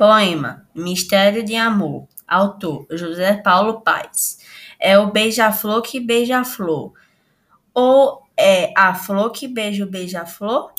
Poema Mistério de Amor. Autor José Paulo Paes. É o beija-flor que beija a flor. Ou é a flor que beija o beija-flor?